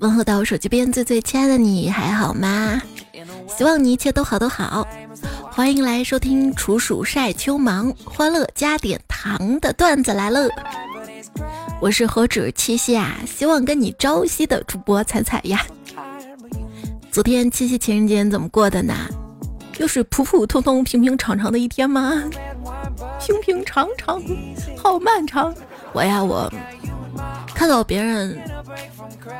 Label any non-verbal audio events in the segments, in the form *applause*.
问候到我手机边最最亲爱的你，还好吗？希望你一切都好都好。欢迎来收听楚暑晒秋芒，欢乐加点糖的段子来了。我是何止七夕啊，希望跟你朝夕的主播彩彩呀。昨天七夕情人节怎么过的呢？又是普普通通、平平常常的一天吗？平平常常，好漫长。我呀，我看到别人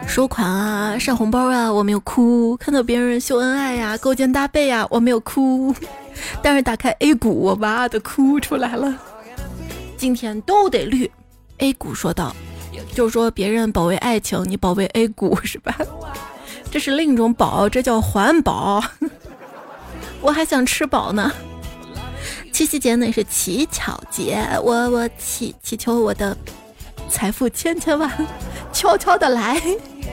收款啊、晒红包啊，我没有哭；看到别人秀恩爱呀、勾肩搭背呀，我没有哭。*laughs* 但是打开 A 股，我哇的哭出来了。今天都得绿。A 股说道：“就是说别人保卫爱情，你保卫 A 股是吧？这是另一种宝，这叫环保。*laughs* 我还想吃饱呢。七夕节呢是乞巧节，我我乞祈求我的财富千千万 *laughs* 悄悄的来，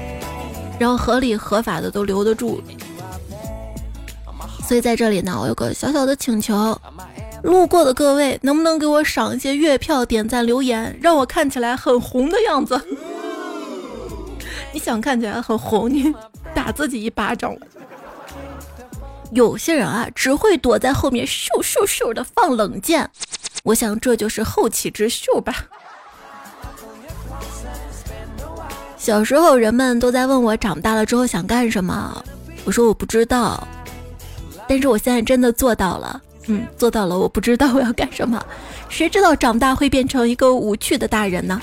*laughs* 然后合理合法的都留得住。所以在这里呢，我有个小小的请求。”路过的各位，能不能给我赏一些月票、点赞、留言，让我看起来很红的样子？*laughs* 你想看起来很红，你打自己一巴掌。有些人啊，只会躲在后面咻咻咻的放冷箭，我想这就是后起之秀吧。小时候人们都在问我长大了之后想干什么，我说我不知道，但是我现在真的做到了。嗯，做到了。我不知道我要干什么，谁知道长大会变成一个无趣的大人呢？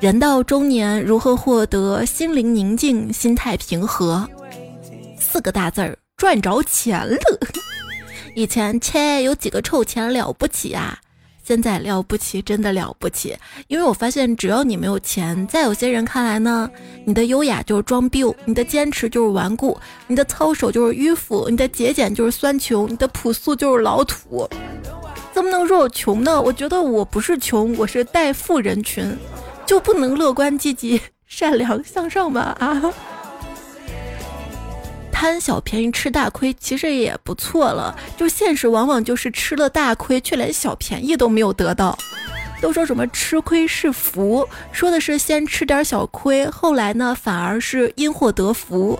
人到中年，如何获得心灵宁静、心态平和？四个大字儿：赚着钱了。*laughs* 以前切有几个臭钱了不起啊？现在了不起，真的了不起，因为我发现，只要你没有钱，在有些人看来呢，你的优雅就是装逼，你的坚持就是顽固，你的操守就是迂腐，你的节俭就是酸穷，你的朴素就是老土。怎么能说我穷呢？我觉得我不是穷，我是代富人群，就不能乐观积极、善良向上吗？啊！贪小便宜吃大亏，其实也不错了。就现实往往就是吃了大亏，却连小便宜都没有得到。都说什么吃亏是福，说的是先吃点小亏，后来呢反而是因祸得福。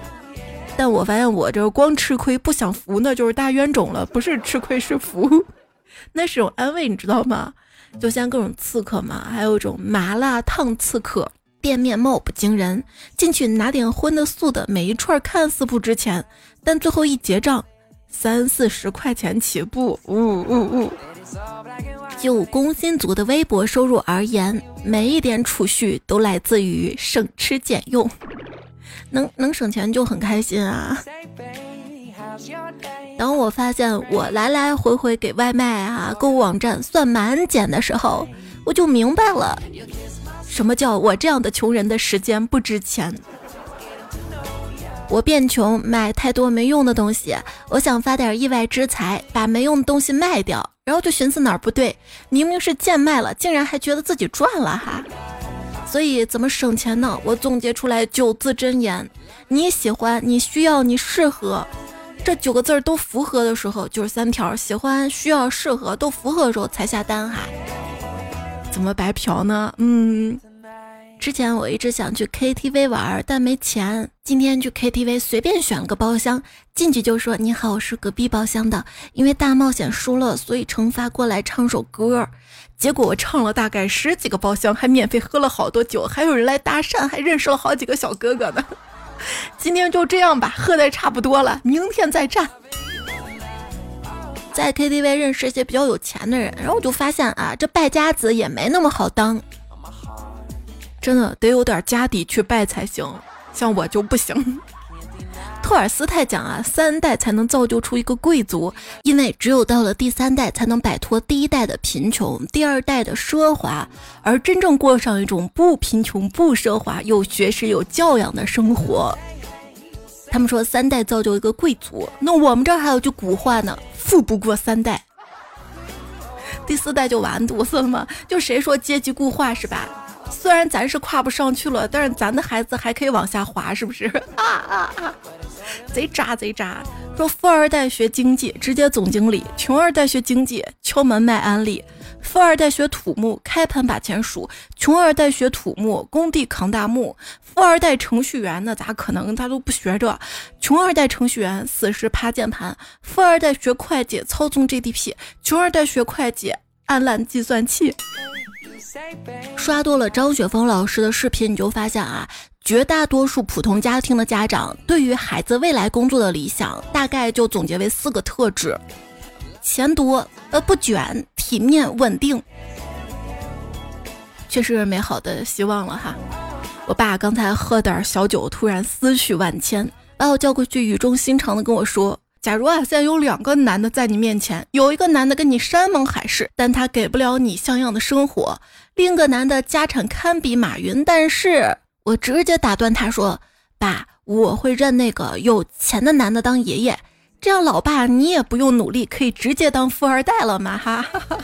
但我发现我这光吃亏不享福，那就是大冤种了。不是吃亏是福，*laughs* 那是种安慰，你知道吗？就像各种刺客嘛，还有一种麻辣烫刺客。店面貌不惊人，进去拿点荤的素的，每一串看似不值钱，但最后一结账，三四十块钱起步。呜呜呜！就工薪族的微薄收入而言，每一点储蓄都来自于省吃俭用，能能省钱就很开心啊。当我发现我来来回回给外卖啊、购物网站算满减的时候，我就明白了。什么叫我这样的穷人的时间不值钱？我变穷，买太多没用的东西。我想发点意外之财，把没用的东西卖掉，然后就寻思哪儿不对，明明是贱卖了，竟然还觉得自己赚了哈。所以怎么省钱呢？我总结出来九字真言：你喜欢，你需要，你适合，这九个字儿都符合的时候，就是三条：喜欢、需要、适合都符合的时候才下单哈。怎么白嫖呢？嗯，之前我一直想去 KTV 玩，但没钱。今天去 KTV 随便选了个包厢，进去就说：“你好，我是隔壁包厢的，因为大冒险输了，所以惩罚过来唱首歌。”结果我唱了大概十几个包厢，还免费喝了好多酒，还有人来搭讪，还认识了好几个小哥哥呢。*laughs* 今天就这样吧，喝的差不多了，明天再战。在 KTV 认识一些比较有钱的人，然后我就发现啊，这败家子也没那么好当，真的得有点家底去败才行，像我就不行。托尔斯泰讲啊，三代才能造就出一个贵族，因为只有到了第三代才能摆脱第一代的贫穷，第二代的奢华，而真正过上一种不贫穷、不奢华、有学识、有教养的生活。他们说三代造就一个贵族，那我们这儿还有句古话呢。富不过三代，第四代就完犊子了吗？就谁说阶级固化是吧？虽然咱是跨不上去了，但是咱的孩子还可以往下滑，是不是？啊啊啊！贼渣贼渣！说富二代学经济直接总经理，穷二代学经济敲门卖安利。富二代学土木，开盘把钱数；穷二代学土木，工地扛大木。富二代程序员那咋可能？他都不学这。穷二代程序员死时趴键盘。富二代学会计，操纵 GDP。穷二代学会计，按烂计算器。刷多了张雪峰老师的视频，你就发现啊，绝大多数普通家庭的家长对于孩子未来工作的理想，大概就总结为四个特质：钱多，呃，不卷。体面稳定，确实是美好的希望了哈。我爸刚才喝点小酒，突然思绪万千，把我叫过去，语重心长的跟我说：“假如啊，现在有两个男的在你面前，有一个男的跟你山盟海誓，但他给不了你像样的生活；另一个男的家产堪比马云，但是我直接打断他说：爸，我会认那个有钱的男的当爷爷。”这样，老爸你也不用努力，可以直接当富二代了嘛！哈，哈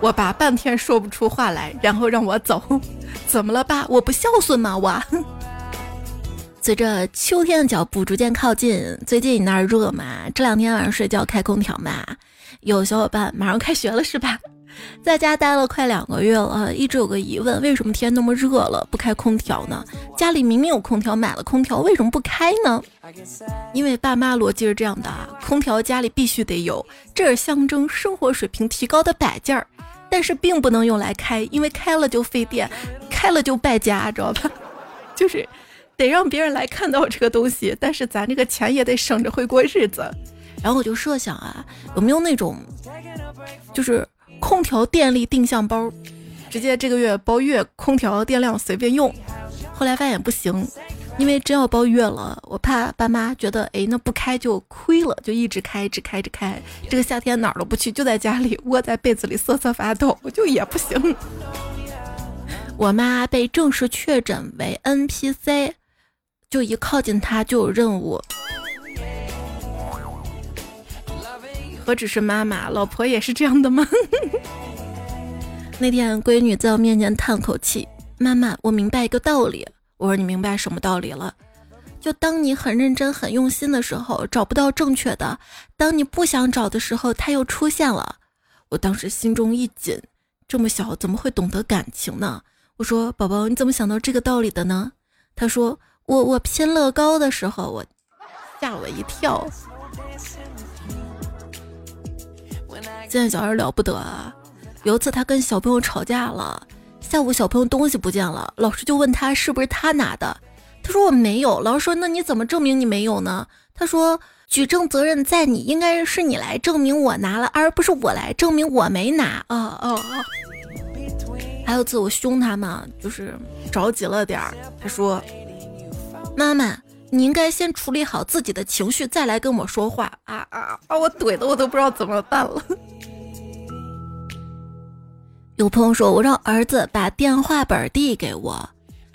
我爸半天说不出话来，然后让我走。怎么了，爸？我不孝顺吗？我。随着秋天的脚步逐渐靠近，最近你那儿热吗？这两天晚上睡觉开空调吗？有小伙伴马上开学了是吧？*laughs* 在家待了快两个月了，一直有个疑问：为什么天那么热了不开空调呢？家里明明有空调，买了空调为什么不开呢？因为爸妈逻辑是这样的啊，空调家里必须得有，这是象征生活水平提高的摆件儿，但是并不能用来开，因为开了就费电，开了就败家，知道吧？*laughs* 就是得让别人来看到这个东西，但是咱这个钱也得省着会过日子。然后我就设想啊，有没有那种，就是。空调电力定向包，直接这个月包月空调电量随便用。后来发现不行，因为真要包月了，我怕爸妈觉得，哎，那不开就亏了，就一直开，一直开着开。这个夏天哪儿都不去，就在家里窝在被子里瑟瑟发抖，就也不行。*laughs* 我妈被正式确诊为 NPC，就一靠近他就有任务。何止是妈妈，老婆也是这样的吗？*laughs* 那天闺女在我面前叹口气：“妈妈，我明白一个道理。”我说：“你明白什么道理了？”就当你很认真、很用心的时候，找不到正确的；当你不想找的时候，他又出现了。我当时心中一紧，这么小怎么会懂得感情呢？我说：“宝宝，你怎么想到这个道理的呢？”他说：“我我拼乐高的时候，我吓我一跳。”现在小孩了不得啊！有一次他跟小朋友吵架了，下午小朋友东西不见了，老师就问他是不是他拿的，他说我没有。老师说那你怎么证明你没有呢？他说举证责任在你，应该是你来证明我拿了，而不是我来证明我没拿。啊哦哦！还有次我凶他嘛，就是着急了点儿，他说妈妈。你应该先处理好自己的情绪，再来跟我说话啊啊啊！我怼的我都不知道怎么办了。*laughs* 有朋友说我让儿子把电话本递给我，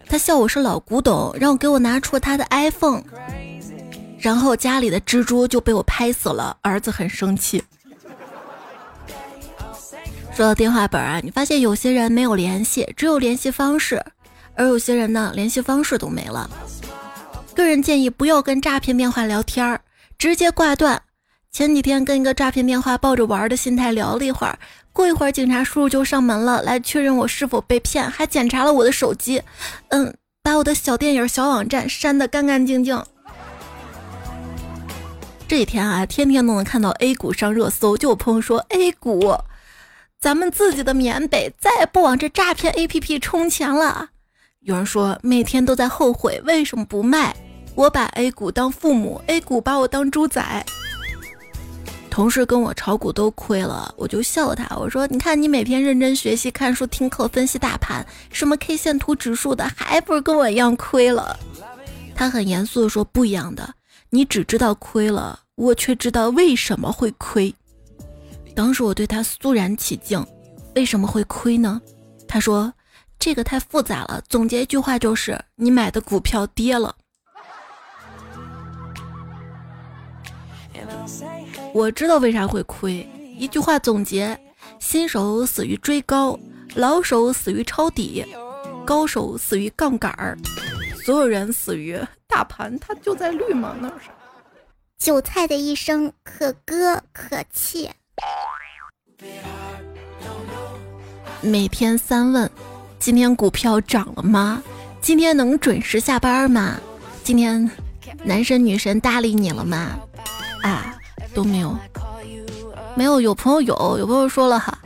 他笑我是老古董，让我给我拿出他的 iPhone，然后家里的蜘蛛就被我拍死了，儿子很生气。*laughs* 说到电话本啊，你发现有些人没有联系，只有联系方式，而有些人呢，联系方式都没了。个人建议不要跟诈骗电话聊天儿，直接挂断。前几天跟一个诈骗电话抱着玩的心态聊了一会儿，过一会儿警察叔叔就上门了，来确认我是否被骗，还检查了我的手机，嗯，把我的小电影、小网站删得干干净净。这几天啊，天天都能看到 A 股上热搜，就有朋友说 A 股，咱们自己的缅北再也不往这诈骗 APP 充钱了。有人说每天都在后悔为什么不卖。我把 A 股当父母，A 股把我当猪仔。同事跟我炒股都亏了，我就笑他，我说：“你看你每天认真学习、看书、听课、分析大盘，什么 K 线图、指数的，还不是跟我一样亏了？”他很严肃的说：“不一样的，你只知道亏了，我却知道为什么会亏。”当时我对他肃然起敬：“为什么会亏呢？”他说：“这个太复杂了，总结一句话就是，你买的股票跌了。”我知道为啥会亏，一句话总结：新手死于追高，老手死于抄底，高手死于杠杆儿，所有人死于大盘，它就在绿嘛？那是。韭菜的一生可歌可泣。每天三问：今天股票涨了吗？今天能准时下班吗？今天男神女神搭理你了吗？啊，都没有，没有。有朋友有，有朋友说了哈。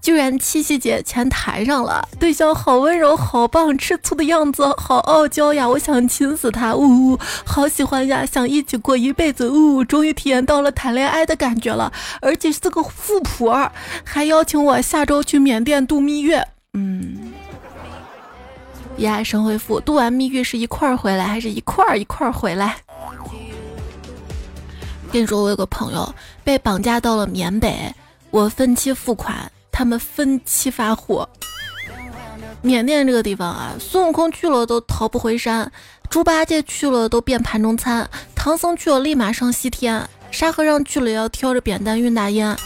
居然七夕节钱谈上了，对象好温柔，好棒，吃醋的样子好傲娇呀，我想亲死他，呜呜，好喜欢呀，想一起过一辈子，呜，终于体验到了谈恋爱的感觉了，而且是个富婆，还邀请我下周去缅甸度蜜月，嗯，呀，神回复，度完蜜月是一块儿回来，还是一块儿一块儿回来？跟你说，我有个朋友被绑架到了缅北，我分期付款。他们分期发货。缅甸这个地方啊，孙悟空去了都逃不回山，猪八戒去了都变盘中餐，唐僧去了立马上西天，沙和尚去了要挑着扁担运大烟。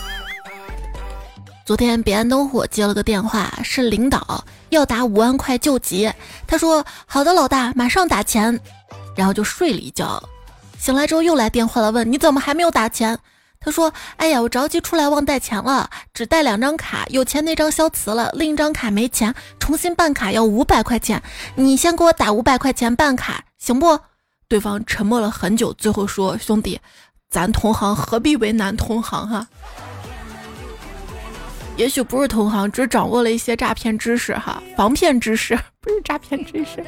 昨天彼岸灯火接了个电话，是领导要打五万块救急。他说：“好的，老大，马上打钱。”然后就睡了一觉，醒来之后又来电话了，问你怎么还没有打钱？他说：“哎呀，我着急出来忘带钱了，只带两张卡，有钱那张消磁了，另一张卡没钱，重新办卡要五百块钱。你先给我打五百块钱办卡，行不？”对方沉默了很久，最后说：“兄弟，咱同行何必为难同行哈？也许不是同行，只掌握了一些诈骗知识哈，防骗知识不是诈骗知识。”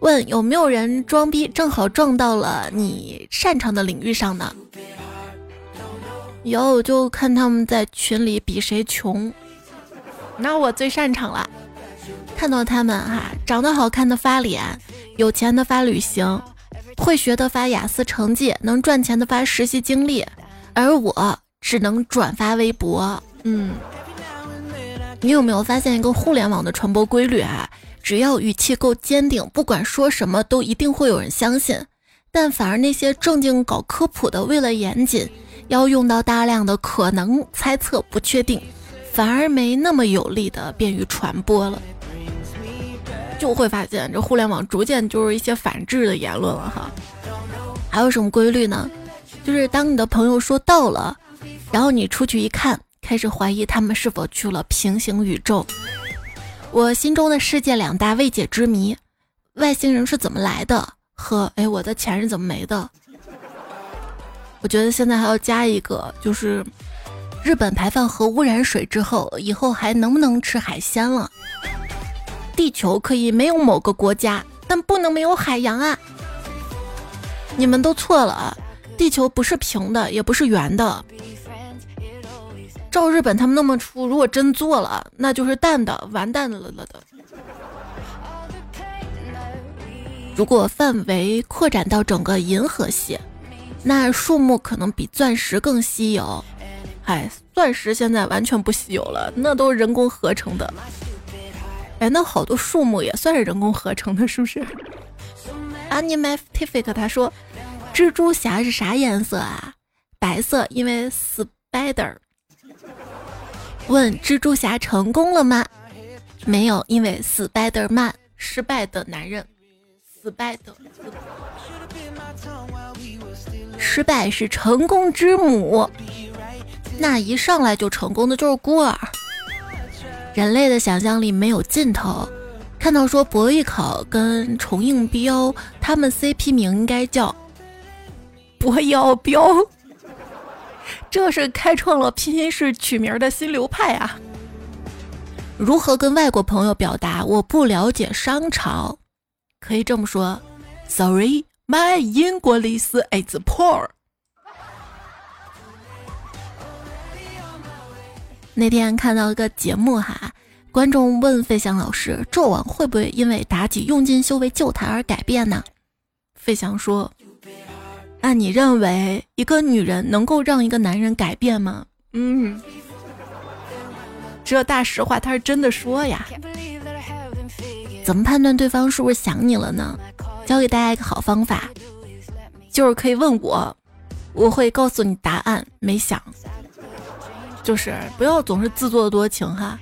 问有没有人装逼，正好撞到了你擅长的领域上呢？有就看他们在群里比谁穷，那我最擅长了。看到他们哈，长得好看的发脸，有钱的发旅行，会学的发雅思成绩，能赚钱的发实习经历，而我只能转发微博。嗯，你有没有发现一个互联网的传播规律啊？只要语气够坚定，不管说什么都一定会有人相信。但反而那些正经搞科普的，为了严谨。要用到大量的可能、猜测、不确定，反而没那么有力的便于传播了，就会发现这互联网逐渐就是一些反制的言论了哈。还有什么规律呢？就是当你的朋友说到了，然后你出去一看，开始怀疑他们是否去了平行宇宙。我心中的世界两大未解之谜：外星人是怎么来的？和哎，我的钱是怎么没的？我觉得现在还要加一个，就是日本排放核污染水之后，以后还能不能吃海鲜了？地球可以没有某个国家，但不能没有海洋啊！你们都错了，地球不是平的，也不是圆的。照日本他们那么出，如果真做了，那就是蛋的，完蛋了了的。如果范围扩展到整个银河系。那树木可能比钻石更稀有，哎，钻石现在完全不稀有了，那都是人工合成的。哎，那好多树木也算是人工合成的，是不是？Animatific 他说，蜘蛛侠是啥颜色啊？白色，因为 spider。问蜘蛛侠成功了吗？没有，因为 spider man 失败的男人，spider。失败是成功之母，那一上来就成功的就是孤儿。人类的想象力没有尽头。看到说博艺考跟重映标，他们 CP 名应该叫博耀标，这是开创了拼音式取名的新流派啊！如何跟外国朋友表达我不了解商朝？可以这么说：Sorry。My English is poor。那天看到一个节目哈，观众问费翔老师：纣王会不会因为妲己用尽修为救他而改变呢？费翔说：“按你认为，一个女人能够让一个男人改变吗？”嗯，这大实话他是真的说呀。怎么判断对方是不是想你了呢？教给大家一个好方法，就是可以问我，我会告诉你答案。没想，就是不要总是自作多情哈。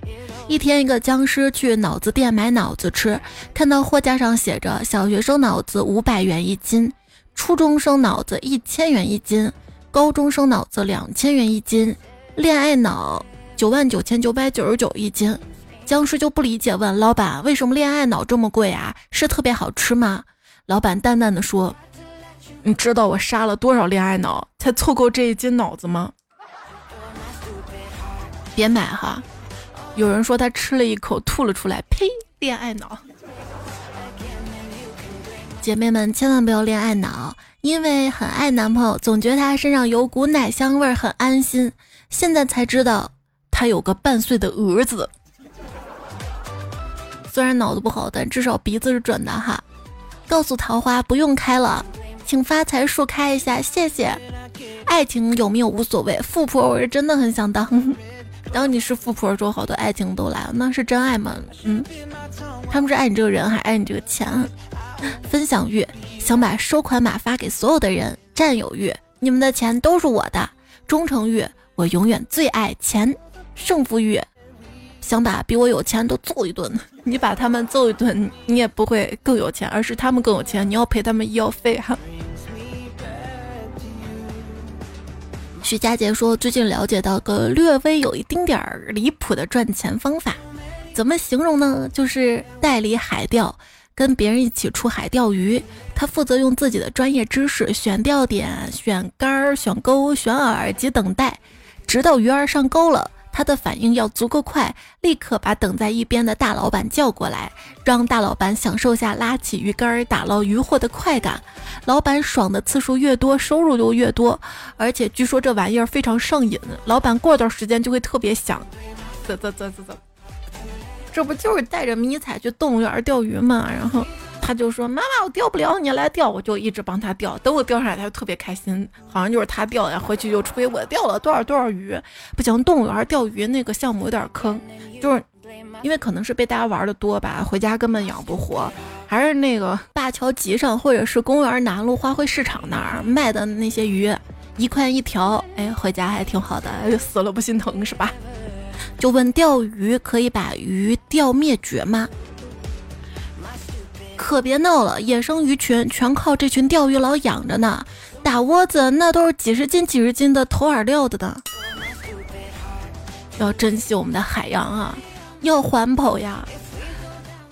一天，一个僵尸去脑子店买脑子吃，看到货架上写着“小学生脑子五百元一斤”，初中生脑子一千元一斤，高中生脑子两千元一斤，恋爱脑九万九千九百九十九一斤。僵尸就不理解，问老板为什么恋爱脑这么贵啊？是特别好吃吗？老板淡淡的说：“你知道我杀了多少恋爱脑才凑够这一斤脑子吗？”别买哈！有人说他吃了一口吐了出来，呸！恋爱脑。姐妹们千万不要恋爱脑，因为很爱男朋友，总觉得他身上有股奶香味儿，很安心。现在才知道他有个半岁的儿子。虽然脑子不好，但至少鼻子是准的哈。告诉桃花不用开了，请发财树开一下，谢谢。爱情有没有无所谓，富婆我是真的很想当。*laughs* 当你是富婆之后，好多爱情都来了，那是真爱吗？嗯，他们是爱你这个人，还爱你这个钱？分享欲，想把收款码发给所有的人。占有欲，你们的钱都是我的。忠诚欲，我永远最爱钱。胜负欲，想把比我有钱都揍一顿。你把他们揍一顿，你也不会更有钱，而是他们更有钱，你要赔他们医药费哈。徐佳杰说：“最近了解到个略微有一丁点儿离谱的赚钱方法，怎么形容呢？就是代理海钓，跟别人一起出海钓鱼，他负责用自己的专业知识选钓点、选竿、选钩、选饵及等待，直到鱼儿上钩了。”他的反应要足够快，立刻把等在一边的大老板叫过来，让大老板享受下拉起鱼竿打捞鱼货的快感。老板爽的次数越多，收入就越多。而且据说这玩意儿非常上瘾，老板过段时间就会特别想，走走走走走，这不就是带着迷彩去动物园钓鱼吗？然后。他就说：“妈妈，我钓不了，你来钓。”我就一直帮他钓。等我钓上来，他就特别开心，好像就是他钓的。回去就吹我钓了多少多少鱼。不行，动物园钓鱼那个项目有点坑，就是因为可能是被大家玩的多吧，回家根本养不活。还是那个灞桥集上，或者是公园南路花卉市场那儿卖的那些鱼，一块一条，哎，回家还挺好的，死了不心疼是吧？就问钓鱼可以把鱼钓灭绝吗？可别闹了，野生鱼群全靠这群钓鱼佬养着呢。打窝子那都是几十斤、几十斤的投饵料的呢。要珍惜我们的海洋啊，要环保呀！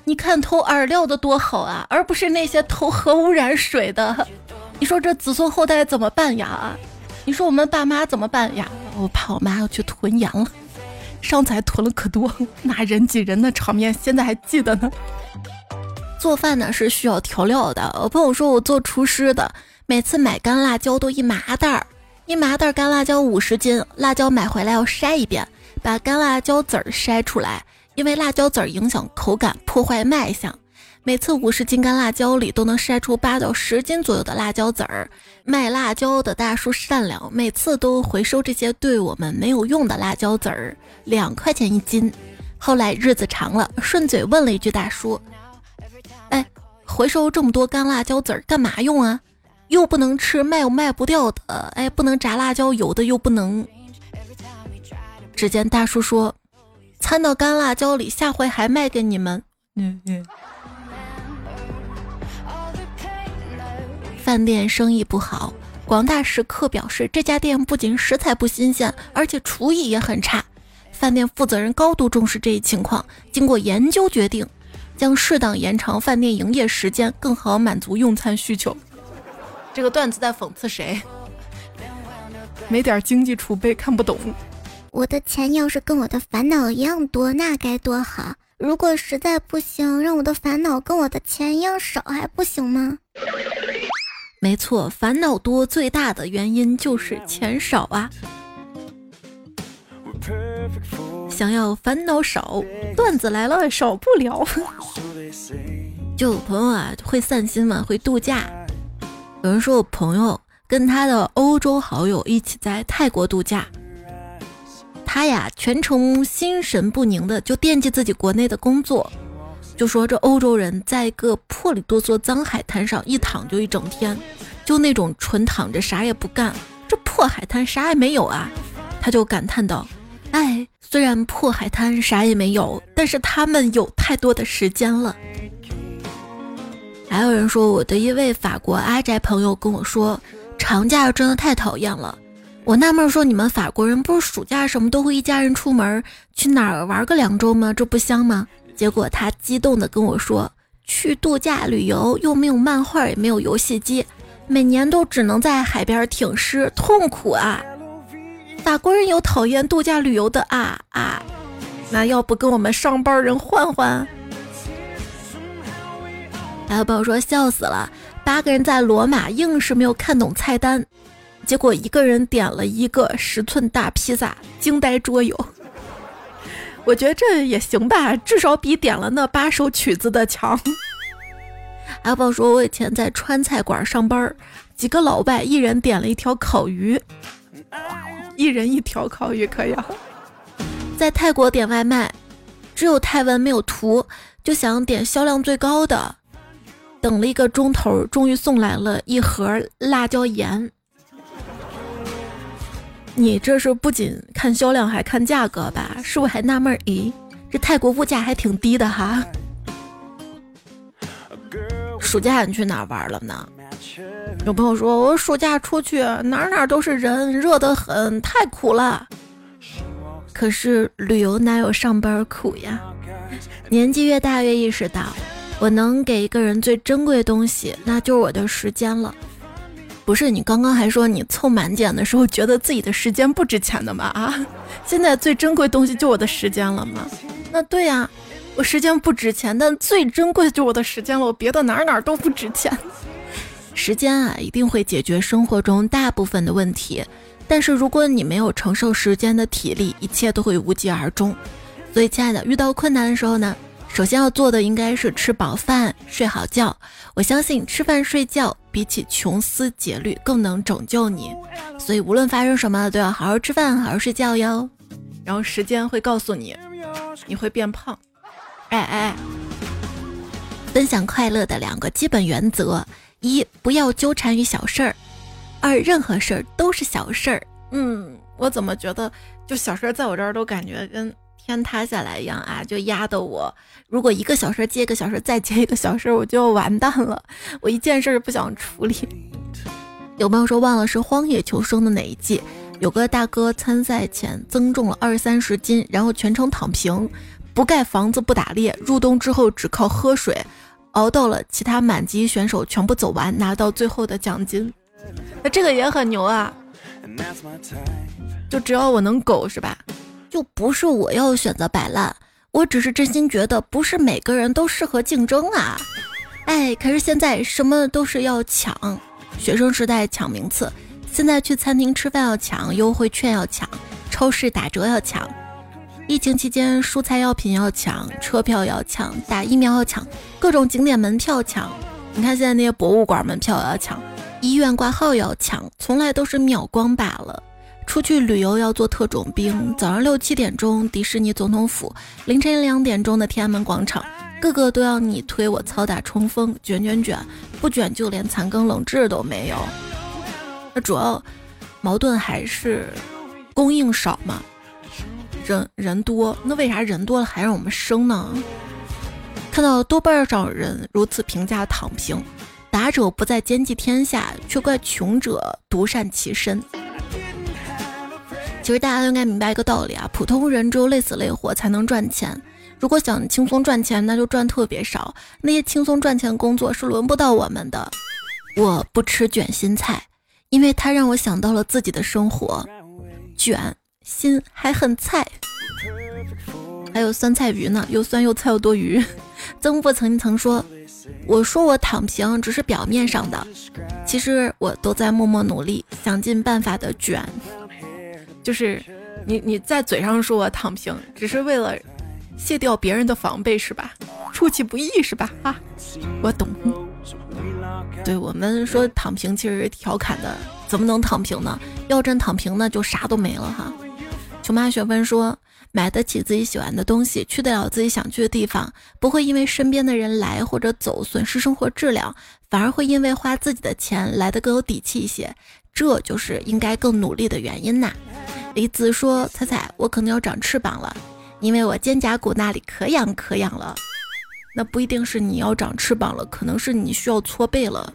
你看投饵料的多好啊，而不是那些投核污染水的。你说这子孙后代怎么办呀？你说我们爸妈怎么办呀？我怕我妈要去囤盐了，上次还囤了可多，那人挤人的场面现在还记得呢。做饭呢是需要调料的。我朋友说我做厨师的，每次买干辣椒都一麻袋儿，一麻袋干辣椒五十斤，辣椒买回来要筛一遍，把干辣椒籽儿筛出来，因为辣椒籽儿影响口感，破坏卖相。每次五十斤干辣椒里都能筛出八到十斤左右的辣椒籽儿。卖辣椒的大叔善良，每次都回收这些对我们没有用的辣椒籽儿，两块钱一斤。后来日子长了，顺嘴问了一句大叔。哎，回收这么多干辣椒籽儿干嘛用啊？又不能吃，卖又卖不掉的。哎，不能炸辣椒油的，又不能。只见大叔说：“掺到干辣椒里，下回还卖给你们。”嗯嗯。饭店生意不好，广大食客表示，这家店不仅食材不新鲜，而且厨艺也很差。饭店负责人高度重视这一情况，经过研究决定。将适当延长饭店营业时间，更好满足用餐需求。这个段子在讽刺谁？没点经济储备看不懂。我的钱要是跟我的烦恼一样多，那该多好！如果实在不行，让我的烦恼跟我的钱一样少，还不行吗？没错，烦恼多最大的原因就是钱少啊。想要烦恼少，段子来了少不了。就有朋友啊会散心嘛，会度假。有人说我朋友跟他的欧洲好友一起在泰国度假，他呀全程心神不宁的就惦记自己国内的工作，就说这欧洲人在一个破里哆嗦脏海滩上一躺就一整天，就那种纯躺着啥也不干，这破海滩啥也没有啊，他就感叹道。哎，虽然破海滩啥也没有，但是他们有太多的时间了。还有人说，我的一位法国阿宅朋友跟我说，长假真的太讨厌了。我纳闷说，你们法国人不是暑假什么都会一家人出门去哪儿玩个两周吗？这不香吗？结果他激动的跟我说，去度假旅游又没有漫画也没有游戏机，每年都只能在海边挺尸，痛苦啊！法国人有讨厌度假旅游的啊啊！那要不跟我们上班人换换？还有朋友说笑死了，八个人在罗马硬是没有看懂菜单，结果一个人点了一个十寸大披萨，惊呆桌友。我觉得这也行吧，至少比点了那八首曲子的强。阿宝说，我以前在川菜馆上班，几个老外一人点了一条烤鱼。一人一条烤鱼可以。啊在泰国点外卖，只有泰文没有图，就想点销量最高的。等了一个钟头，终于送来了一盒辣椒盐。你这是不仅看销量还看价格吧？是不是还纳闷？咦，这泰国物价还挺低的哈。暑假你去哪玩了呢？有朋友说，我暑假出去哪哪都是人，热得很，太苦了。可是旅游哪有上班苦呀？年纪越大越意识到，我能给一个人最珍贵的东西，那就是我的时间了。不是你刚刚还说你凑满减的时候觉得自己的时间不值钱的吗？啊，*laughs* 现在最珍贵东西就我的时间了吗？那对呀，我时间不值钱，但最珍贵的就我的时间了，我别的哪哪都不值钱。*laughs* 时间啊，一定会解决生活中大部分的问题，但是如果你没有承受时间的体力，一切都会无疾而终。所以，亲爱的，遇到困难的时候呢，首先要做的应该是吃饱饭、睡好觉。我相信吃饭睡觉比起穷思竭虑更能拯救你。所以，无论发生什么，都要好好吃饭、好好睡觉哟。然后，时间会告诉你，你会变胖。哎哎，分享快乐的两个基本原则。一不要纠缠于小事儿，二任何事儿都是小事儿。嗯，我怎么觉得就小事儿在我这儿都感觉跟天塌下来一样啊？就压得我，如果一个小时接一个小时再接一个小时，我就要完蛋了。我一件事儿不想处理。有朋友说忘了是《荒野求生》的哪一季，有个大哥参赛前增重了二三十斤，然后全程躺平，不盖房子不打猎，入冬之后只靠喝水。熬到了其他满级选手全部走完，拿到最后的奖金，那这个也很牛啊！就只要我能苟是吧？就不是我要选择摆烂，我只是真心觉得不是每个人都适合竞争啊！哎，可是现在什么都是要抢，学生时代抢名次，现在去餐厅吃饭要抢，优惠券要抢，超市打折要抢。疫情期间，蔬菜药品要抢，车票要抢，打疫苗要抢，各种景点门票抢。你看现在那些博物馆门票要抢，医院挂号要抢，从来都是秒光罢了。出去旅游要做特种兵，早上六七点钟迪士尼总统府，凌晨两点钟的天安门广场，个个都要你推我操打冲锋卷卷卷，不卷就连残羹冷炙都没有。那主要矛盾还是供应少嘛。人人多，那为啥人多了还让我们生呢？看到多半少人如此评价躺平，达者不在兼济天下，却怪穷者独善其身。其实大家都应该明白一个道理啊，普通人只有累死累活才能赚钱。如果想轻松赚钱，那就赚特别少。那些轻松赚钱工作是轮不到我们的。我不吃卷心菜，因为它让我想到了自己的生活，卷。心还很菜，还有酸菜鱼呢，又酸又菜又多余。*laughs* 曾不曾经曾说：“我说我躺平只是表面上的，其实我都在默默努力，想尽办法的卷。就是你你在嘴上说我躺平，只是为了卸掉别人的防备是吧？出其不意是吧？啊，我懂。对我们说躺平其实调侃的，怎么能躺平呢？要真躺平那就啥都没了哈。”穷妈学芬说：“买得起自己喜欢的东西，去得了自己想去的地方，不会因为身边的人来或者走损失生活质量，反而会因为花自己的钱来的更有底气一些。这就是应该更努力的原因呐。”李子说：“彩彩，我可能要长翅膀了，因为我肩胛骨那里可痒可痒了。那不一定是你要长翅膀了，可能是你需要搓背了。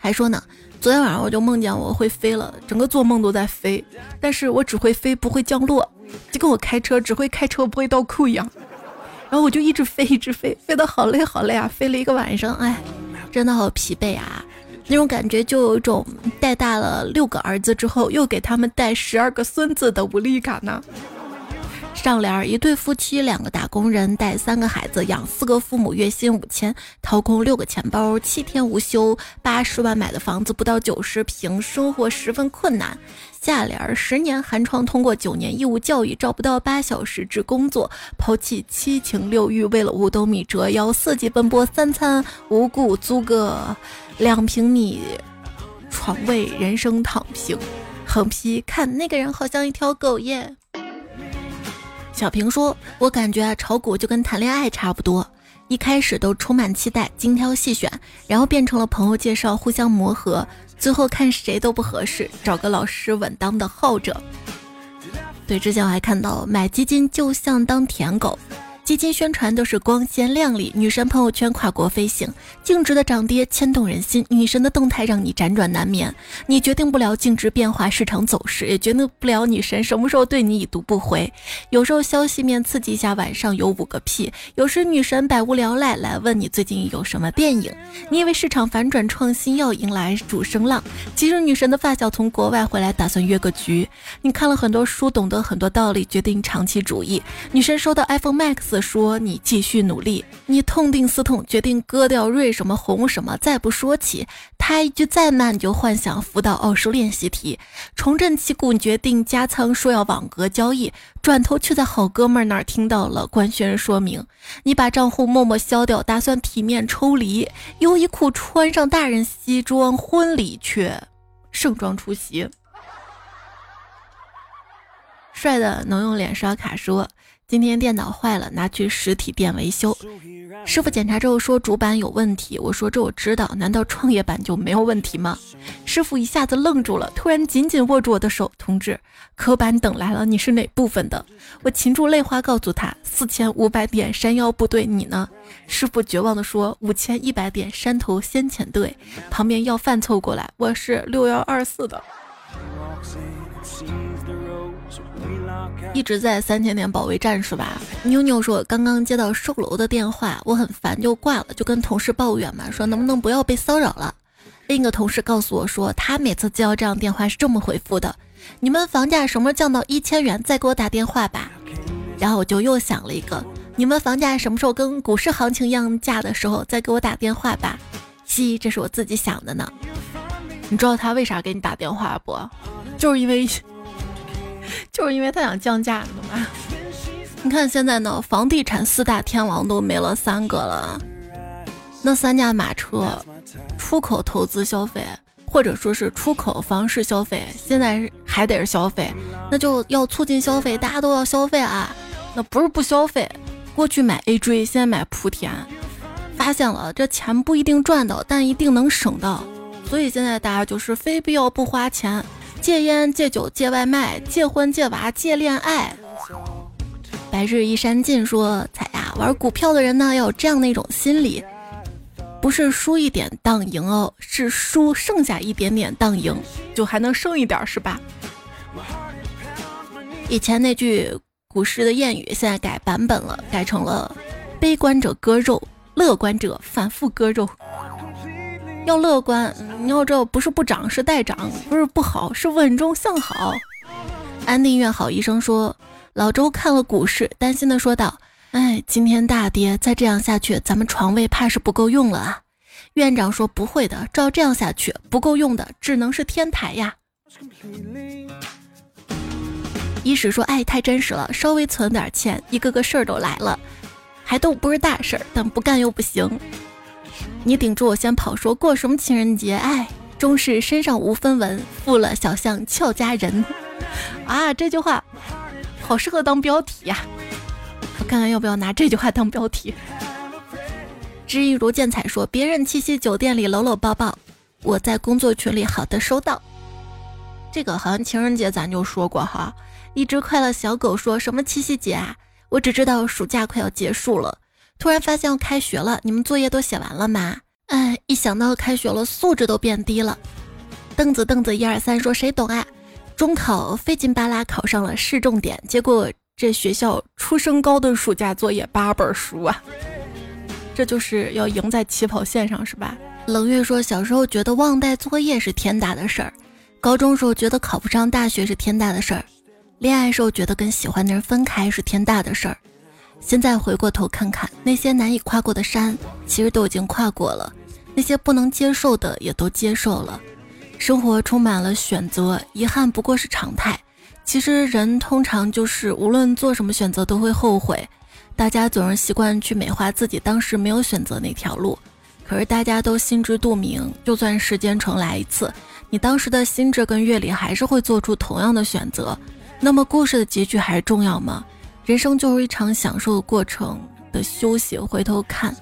还说呢，昨天晚上我就梦见我会飞了，整个做梦都在飞，但是我只会飞不会降落，就跟我开车只会开车不会倒库一样。然后我就一直飞，一直飞，飞得好累好累啊！飞了一个晚上，哎，真的好疲惫啊！那种感觉就有一种带大了六个儿子之后，又给他们带十二个孙子的无力感呢。上联：一对夫妻，两个打工人，带三个孩子，养四个父母，月薪五千，掏空六个钱包，七天无休，八十万买的房子不到九十平，生活十分困难。下联：十年寒窗通过九年义务教育，找不到八小时制工作，抛弃七情六欲，为了五斗米折腰，四季奔波，三餐无故租个两平米床位，人生躺平。横批：看那个人好像一条狗耶。小平说：“我感觉啊，炒股就跟谈恋爱差不多，一开始都充满期待，精挑细选，然后变成了朋友介绍，互相磨合，最后看谁都不合适，找个老实稳当的耗着。”对，之前我还看到买基金就像当舔狗。基金宣传都是光鲜亮丽，女神朋友圈跨国飞行，净值的涨跌牵动人心，女神的动态让你辗转难眠。你决定不了净值变化、市场走势，也决定不了女神什么时候对你已读不回。有时候消息面刺激一下，晚上有五个屁；有时女神百无聊赖来问你最近有什么电影。你以为市场反转创新要迎来主升浪，其实女神的发小从国外回来，打算约个局。你看了很多书，懂得很多道理，决定长期主义。女神收到 iPhone Max。说你继续努力，你痛定思痛，决定割掉瑞什么红什么，再不说起。他一句再慢，你就幻想辅导奥数练习题。重振旗鼓，决定加仓，说要网格交易，转头却在好哥们儿那儿听到了官宣说明。你把账户默默消掉，打算体面抽离。优衣库穿上大人西装，婚礼却盛装出席。帅的能用脸刷卡说。今天电脑坏了，拿去实体店维修。师傅检查之后说主板有问题。我说这我知道，难道创业板就没有问题吗？师傅一下子愣住了，突然紧紧握住我的手。同志，科板等来了，你是哪部分的？我噙住泪花告诉他四千五百点山腰部队，你呢？师傅绝望地说五千一百点山头先遣队。旁边要饭凑过来，我是六幺二四的。一直在三千点保卫战是吧？妞妞说刚刚接到售楼的电话，我很烦就挂了，就跟同事抱怨嘛，说能不能不要被骚扰了。另一个同事告诉我说，他每次接到这样电话是这么回复的：你们房价什么时候降到一千元再给我打电话吧。然后我就又想了一个：你们房价什么时候跟股市行情一样价的时候再给我打电话吧。嘻，这是我自己想的呢。你知道他为啥给你打电话不？就是因为。就是因为他想降价，你懂吗？你看现在呢，房地产四大天王都没了三个了，那三驾马车，出口投资消费，或者说是出口房市消费，现在还得是消费，那就要促进消费，大家都要消费啊。那不是不消费，过去买 A 锥，现在买莆田，发现了这钱不一定赚到，但一定能省到，所以现在大家就是非必要不花钱。戒烟、戒酒、戒外卖、戒婚、戒娃、戒恋爱。白日依山尽说：“彩呀，玩股票的人呢，要有这样的一种心理，不是输一点当赢哦，是输剩下一点点当赢，就还能剩一点，是吧？”以前那句古诗的谚语，现在改版本了，改成了：“悲观者割肉，乐观者反复割肉。”要乐观，你要知道，不是不涨，是待涨；不是不好，是稳中向好。安定院好医生说，老周看了股市，担心的说道：“哎，今天大跌，再这样下去，咱们床位怕是不够用了啊。”院长说：“不会的，照这样下去，不够用的只能是天台呀。”医史说：“哎太真实了，稍微存点钱，一个个事儿都来了，还都不是大事儿，但不干又不行。”你顶住我先跑，说过什么情人节？哎，终是身上无分文，负了小巷俏佳人。啊，这句话好适合当标题呀！我看看要不要拿这句话当标题。知一如见彩说，别人七夕酒店里搂搂抱抱，我在工作群里好的收到。这个好像情人节咱就说过哈。一只快乐小狗说什么七夕节啊？我只知道暑假快要结束了。突然发现要开学了，你们作业都写完了吗？哎，一想到开学了，素质都变低了。凳子凳子一二三说谁懂啊？中考费劲巴拉考上了市重点，结果这学校初升高的暑假作业八本书啊！这就是要赢在起跑线上是吧？冷月说小时候觉得忘带作业是天大的事儿，高中时候觉得考不上大学是天大的事儿，恋爱时候觉得跟喜欢的人分开是天大的事儿。现在回过头看看，那些难以跨过的山，其实都已经跨过了；那些不能接受的，也都接受了。生活充满了选择，遗憾不过是常态。其实人通常就是无论做什么选择都会后悔。大家总是习惯去美化自己当时没有选择那条路，可是大家都心知肚明，就算时间重来一次，你当时的心智跟阅历还是会做出同样的选择。那么故事的结局还重要吗？人生就是一场享受的过程的休息。回头看，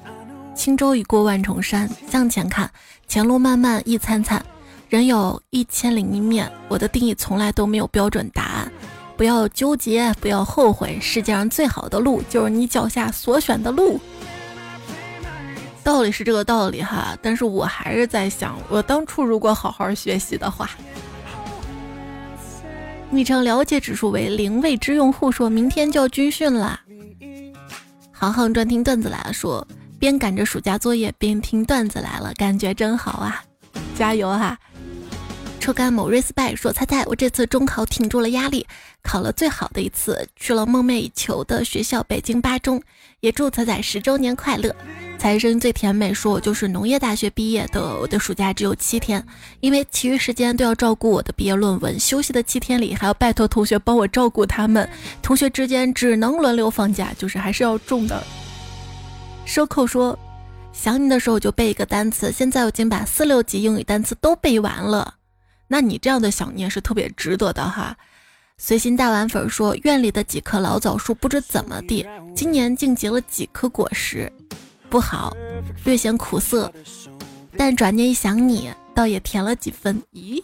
轻舟已过万重山；向前看，前路漫漫亦灿灿。人有一千零一面，我的定义从来都没有标准答案。不要纠结，不要后悔，世界上最好的路就是你脚下所选的路。道理是这个道理哈，但是我还是在想，我当初如果好好学习的话。昵称了解指数为零未知用户说：“明天就要军训了。”航航专听段子来了，说边赶着暑假作业边听段子来了，感觉真好啊！加油哈！抽干某瑞斯拜说：“猜猜我这次中考挺住了压力，考了最好的一次，去了梦寐以求的学校北京八中，也祝彩彩十周年快乐。”才声音最甜美，说我就是农业大学毕业的。我的暑假只有七天，因为其余时间都要照顾我的毕业论文。休息的七天里，还要拜托同学帮我照顾他们。同学之间只能轮流放假，就是还是要重的。收扣说，想你的时候就背一个单词，现在我已经把四六级英语单词都背完了。那你这样的想念是特别值得的哈。随心大碗粉说，院里的几棵老枣树不知怎么地，今年竟结了几颗果实。不好，略显苦涩，但转念一想，你倒也甜了几分。咦，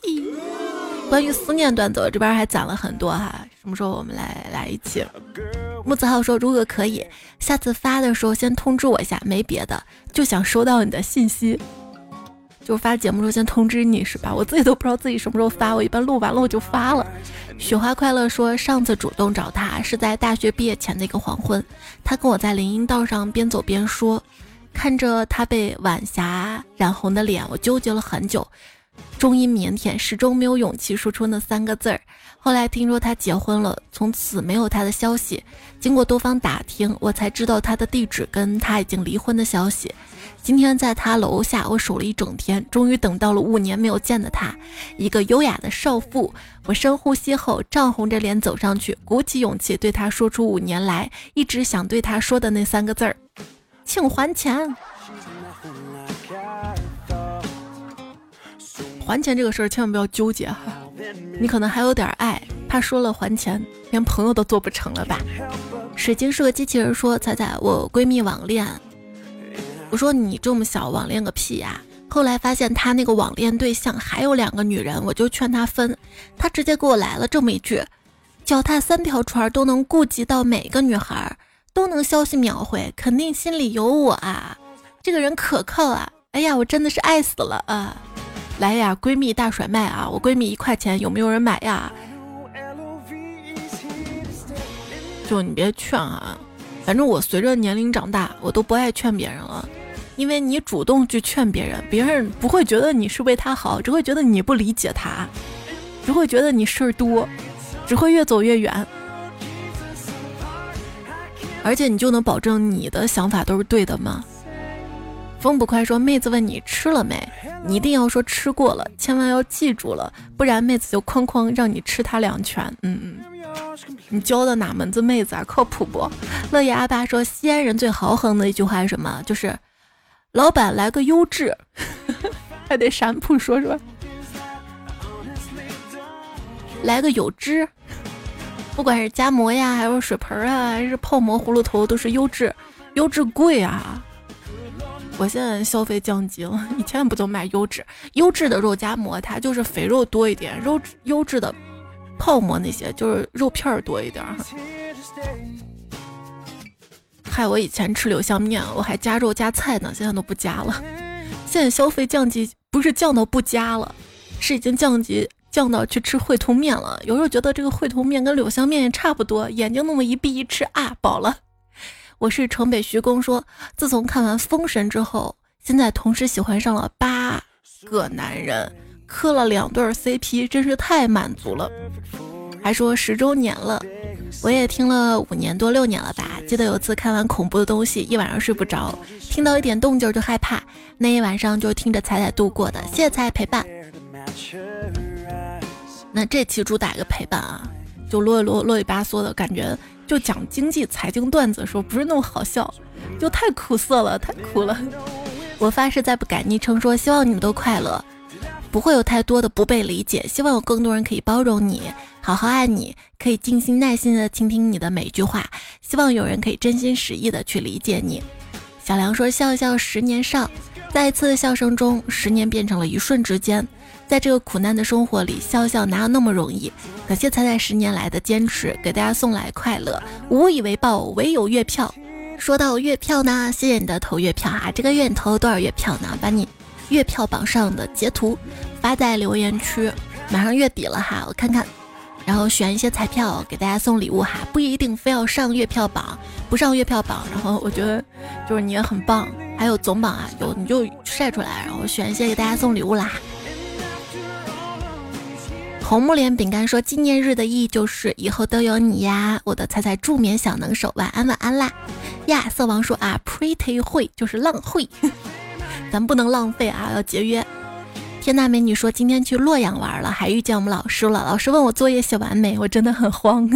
关于思念段子，我这边还攒了很多哈，什么时候我们来来一期？木子浩说，如果可以，下次发的时候先通知我一下，没别的，就想收到你的信息，就发节目时候先通知你是吧？我自己都不知道自己什么时候发，我一般录完了我就发了。雪花快乐说，上次主动找他是在大学毕业前的一个黄昏，他跟我在林荫道上边走边说。看着他被晚霞染红的脸，我纠结了很久，终因腼腆，始终没有勇气说出那三个字儿。后来听说他结婚了，从此没有他的消息。经过多方打听，我才知道他的地址跟他已经离婚的消息。今天在他楼下，我守了一整天，终于等到了五年没有见的他，一个优雅的少妇。我深呼吸后，涨红着脸走上去，鼓起勇气对他说出五年来一直想对他说的那三个字儿。请还钱！还钱这个事儿千万不要纠结哈，你可能还有点爱，怕说了还钱，连朋友都做不成了吧？水晶是个机器人，说彩彩，我闺蜜网恋，我说你这么小网恋个屁呀！后来发现她那个网恋对象还有两个女人，我就劝她分，她直接给我来了这么一句：脚踏三条船都能顾及到每个女孩。都能消息秒回，肯定心里有我啊！这个人可靠啊！哎呀，我真的是爱死了啊！来呀，闺蜜大甩卖啊！我闺蜜一块钱，有没有人买呀？就你别劝啊，反正我随着年龄长大，我都不爱劝别人了，因为你主动去劝别人，别人不会觉得你是为他好，只会觉得你不理解他，只会觉得你事儿多，只会越走越远。而且你就能保证你的想法都是对的吗？风不快说，妹子问你吃了没，你一定要说吃过了，千万要记住了，不然妹子就哐哐让你吃他两拳。嗯嗯，你教的哪门子妹子啊？靠谱不？乐爷阿爸说，西安人最豪横的一句话是什么？就是老板来个优质，*laughs* 还得陕普说说，来个有汁。不管是夹馍呀，还是水盆啊，还是泡馍、葫芦头，都是优质，优质贵啊！我现在消费降级了，以前不就买优质，优质的肉夹馍，它就是肥肉多一点；肉优质的泡馍那些就是肉片儿多一点。害我以前吃柳香面，我还加肉加菜呢，现在都不加了。现在消费降级不是降到不加了，是已经降级降到去吃惠通面了。有时候觉得这个惠通面跟柳香面也差不多，眼睛那么一闭一吃啊，饱了。我是城北徐公说，自从看完《封神》之后，现在同时喜欢上了八个男人，磕了两对 CP，真是太满足了。还说十周年了，我也听了五年多六年了吧。记得有次看完恐怖的东西，一晚上睡不着，听到一点动静就害怕，那一晚上就听着彩彩度过的。谢谢彩彩陪伴。那这期主打一个陪伴啊，就啰里啰啰里吧嗦的感觉，就讲经济财经段子的时候不是那么好笑，就太苦涩了，太苦了。*laughs* 我发誓再不改昵称，说希望你们都快乐。不会有太多的不被理解，希望有更多人可以包容你，好好爱你，可以静心耐心的倾听你的每一句话。希望有人可以真心实意的去理解你。小梁说：“笑笑十年少，在一次的笑声中，十年变成了一瞬之间。在这个苦难的生活里，笑笑哪有那么容易？感谢彩彩十年来的坚持，给大家送来快乐。无以为报，唯有月票。说到月票呢，谢谢你的投月票哈，这个月你投了多少月票呢？把你。”月票榜上的截图发在留言区，马上月底了哈，我看看，然后选一些彩票给大家送礼物哈，不一定非要上月票榜，不上月票榜，然后我觉得就是你也很棒，还有总榜啊，有你就晒出来，然后选一些给大家送礼物啦。红木莲饼干说纪念日的意义就是以后都有你呀，我的彩彩助眠小能手，晚安晚安啦。亚瑟王说啊，pretty 会就是浪会。*laughs* 咱不能浪费啊，要节约。天大美女说今天去洛阳玩了，还遇见我们老师了。老师问我作业写完没，我真的很慌，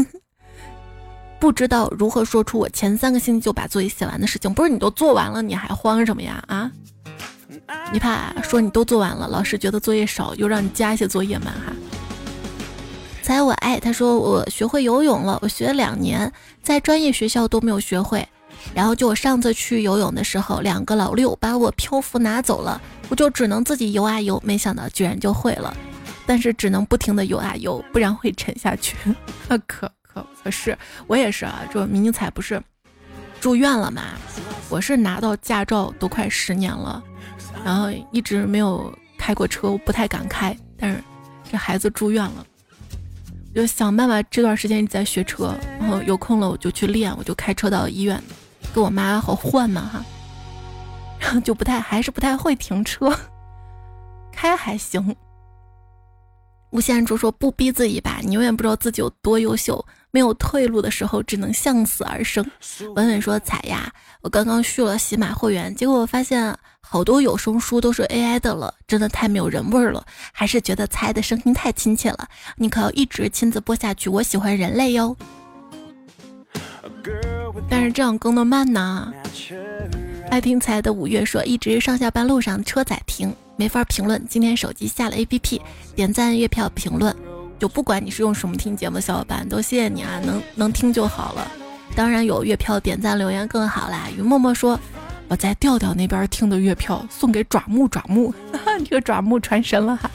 *laughs* 不知道如何说出我前三个星期就把作业写完的事情。不是你都做完了，你还慌什么呀？啊？你怕说你都做完了，老师觉得作业少，又让你加一些作业吗？哈。猜我爱他说我学会游泳了，我学了两年，在专业学校都没有学会。然后就我上次去游泳的时候，两个老六把我漂浮拿走了，我就只能自己游啊游，没想到居然就会了，但是只能不停的游啊游，不然会沉下去。*laughs* 可可可是我也是啊，就明彩不是住院了嘛？我是拿到驾照都快十年了，然后一直没有开过车，我不太敢开。但是这孩子住院了。就想办法，这段时间一直在学车，然后有空了我就去练，我就开车到医院，跟我妈好换嘛哈，然后就不太还是不太会停车，开还行。吴先生说：“不逼自己吧，你永远不知道自己有多优秀。没有退路的时候，只能向死而生。”文文说：“彩呀，我刚刚续了喜马会员，结果我发现好多有声书都是 AI 的了，真的太没有人味儿了。还是觉得彩的声音太亲切了。你可要一直亲自播下去，我喜欢人类哟。但是这样更的慢呢。”爱听彩的五月说：“一直上下班路上车载听。”没法评论，今天手机下了 APP，点赞、月票、评论，就不管你是用什么听节目，小伙伴都谢谢你啊，能能听就好了。当然有月票、点赞、留言更好啦。于默默说，我在调调那边听的月票送给爪木，爪木，*laughs* 这个爪木传神了哈。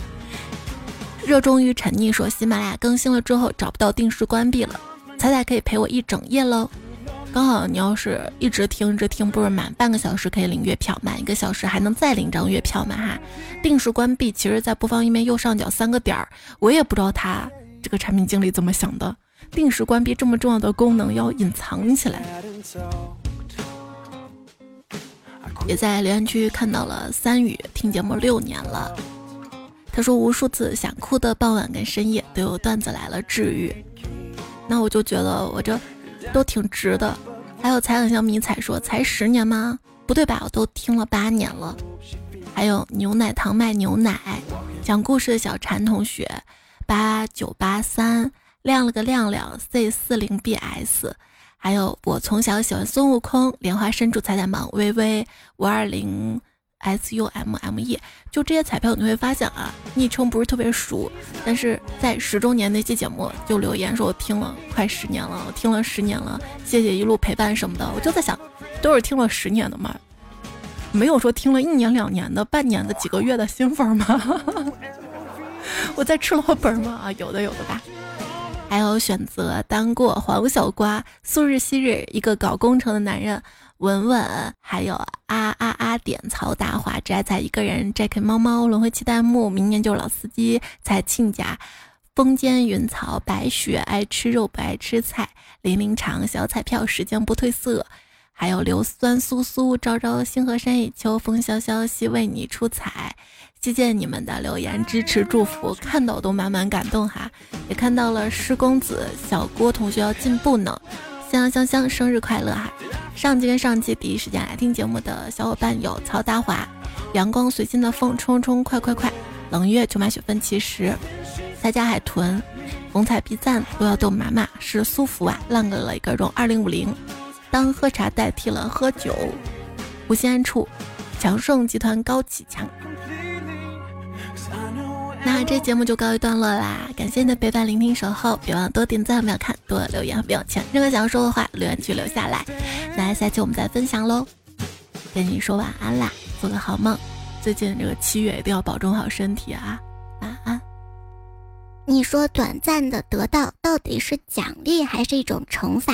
热衷于沉溺说，喜马拉雅更新了之后找不到定时关闭了，彩彩可以陪我一整夜喽。刚好你要是一直听，着听不是满半个小时可以领月票，满一个小时还能再领张月票嘛哈。定时关闭，其实在播放页面右上角三个点儿，我也不知道他这个产品经理怎么想的，定时关闭这么重要的功能要隐藏起来。也在留言区看到了三宇听节目六年了，他说无数次想哭的傍晚跟深夜都有段子来了治愈，那我就觉得我这。都挺值的，还有才很像迷彩说才十年吗？不对吧？我都听了八年了。还有牛奶糖卖牛奶，讲故事的小禅同学，八九八三亮了个亮亮 C 四零 BS，还有我从小喜欢孙悟空，莲花深处彩彩忙微微五二零。S U M M E，就这些彩票你会发现啊，昵称不是特别熟，但是在十周年那期节目就留言说我听了快十年了，我听了十年了，谢谢一路陪伴什么的，我就在想，都是听了十年的嘛，没有说听了一年两年的、半年的、几个月的新粉吗？*laughs* 我在吃老本吗？啊，有的有的吧。还有选择单过黄小瓜、素日昔日一个搞工程的男人文文，还有啊啊啊点曹大华摘菜一个人 Jack 猫猫轮回期弹幕，明年就是老司机蔡亲家。风间云草白雪爱吃肉不爱吃菜，林林长小彩票时间不褪色，还有硫酸苏苏朝朝星河山一秋风萧萧兮为你出彩，谢谢你们的留言支持祝福，看到都满满感动哈，也看到了施公子小郭同学要进步呢，香香香生日快乐哈！上期跟上期第一时间来听节目的小伙伴有曹大华、阳光随心的风冲冲快快快、冷月就马雪芬奇实。在家海豚，红彩必赞都要逗妈妈是苏福啊，浪个了一个荣二零五零，当喝茶代替了喝酒，无心安处，强盛集团高启强。那这节目就告一段落啦，感谢你的陪伴、聆听、守候，别忘多点赞、秒看、多留言和表情，任何想要说的话，留言区留下来，那下期我们再分享喽。跟你说晚安啦，做个好梦。最近这个七月一定要保重好身体啊，晚安。你说短暂的得到到底是奖励还是一种惩罚？